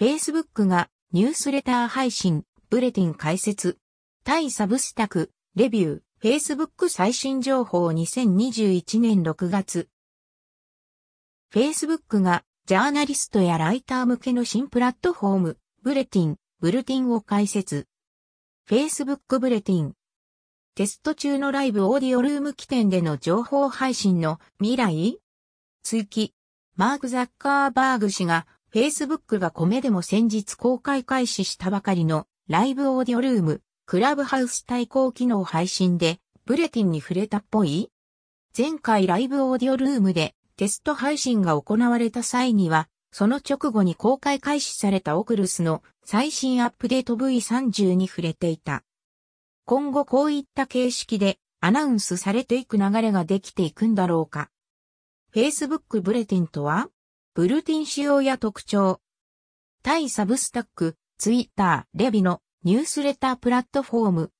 Facebook がニュースレター配信、ブレティン解説。対サブスタク、レビュー、Facebook 最新情報2021年6月。Facebook がジャーナリストやライター向けの新プラットフォーム、ブレティン、ブルティンを開設。Facebook ブレティン。テスト中のライブオーディオルーム起点での情報配信の未来追記。マーク・ザッカーバーグ氏が Facebook が米でも先日公開開始したばかりのライブオーディオルーム、クラブハウス対抗機能配信でブレティンに触れたっぽい？前回ライブオーディオルームでテスト配信が行われた際には、その直後に公開開始されたオクルスの最新アップデート V30 に触れていた。今後こういった形式でアナウンスされていく流れができていくんだろうか。Facebook ブレティンとは？ブルティン仕様や特徴。対サブスタック、ツイッター、レビのニュースレタープラットフォーム。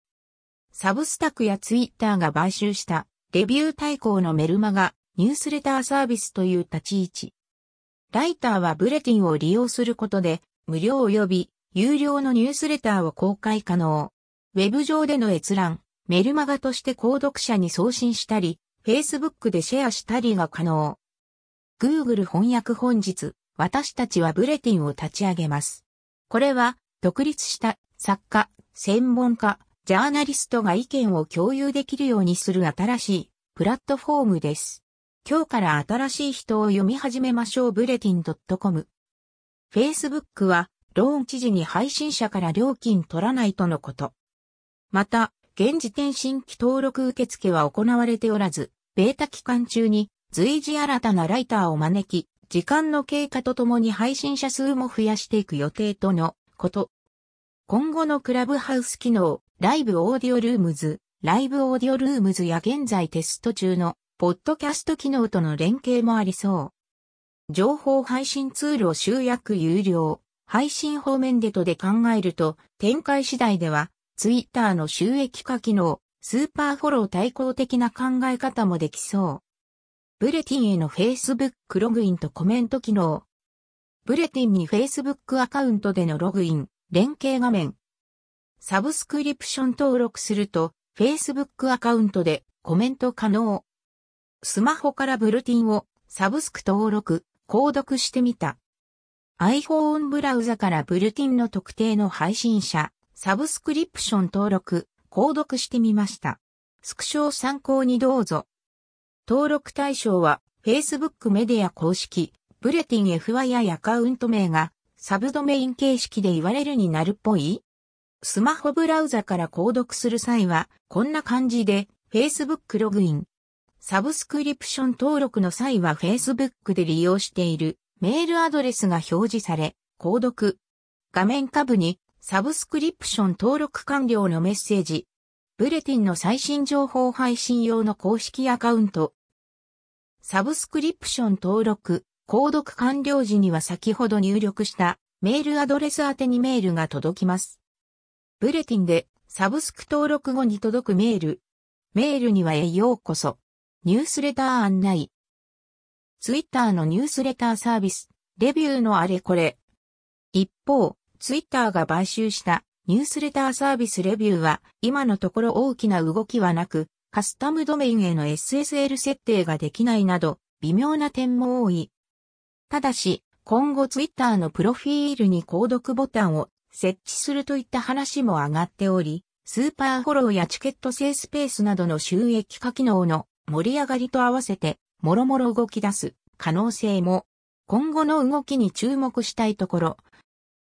サブスタックやツイッターが買収したレビュー対抗のメルマガニュースレターサービスという立ち位置。ライターはブレティンを利用することで、無料及び有料のニュースレターを公開可能。ウェブ上での閲覧、メルマガとして購読者に送信したり、Facebook でシェアしたりが可能。Google 翻訳本日、私たちはブレティンを立ち上げます。これは、独立した作家、専門家、ジャーナリストが意見を共有できるようにする新しいプラットフォームです。今日から新しい人を読み始めましょうブレティン .com。Facebook は、ローン知事に配信者から料金取らないとのこと。また、現時点新規登録受付は行われておらず、ベータ期間中に随時新たなライターを招き、時間の経過とともに配信者数も増やしていく予定とのこと。今後のクラブハウス機能、 Live Audio Rooms、Live Audio Rooms や現在テスト中のポッドキャスト機能との連携もありそう。情報配信ツールを集約有料、配信方面でとで考えると、展開次第では、ツイッターの収益化機能、スーパーフォロー対抗的な考え方もできそう。ブレティンへの Facebook ログインとコメント機能。ブレティンに Facebook アカウントでのログイン、連携画面。サブスクリプション登録すると、Facebook アカウントでコメント可能。スマホからブルティンをサブスク登録、購読してみた。iPhone ブラウザからブルティンの特定の配信者、サブスクリプション登録、購読してみました。スクショを参考にどうぞ。登録対象は Facebook メディア公式、ブレティン FYI アカウント名がサブドメイン形式で言われるになるっぽいスマホブラウザから購読する際はこんな感じで Facebook ログイン、サブスクリプション登録の際は Facebook で利用しているメールアドレスが表示され、購読。画面下部にサブスクリプション登録完了のメッセージ。ブレティンの最新情報配信用の公式アカウント。サブスクリプション登録、購読完了時には先ほど入力したメールアドレス宛にメールが届きます。ブレティンでサブスク登録後に届くメール。メールにはへようこそ。ニュースレター案内。ツイッターのニュースレターサービス、レビューのあれこれ。一方、ツイッターが買収したニュースレターサービスレビューは今のところ大きな動きはなく、カスタムドメインへの SSL 設定ができないなど、微妙な点も多い。ただし、今後ツイッターのプロフィールに購読ボタンを設置するといった話も上がっており、スーパーフォローやチケット制スペースなどの収益化機能の盛り上がりと合わせて、もろもろ動き出す可能性も、今後の動きに注目したいところ、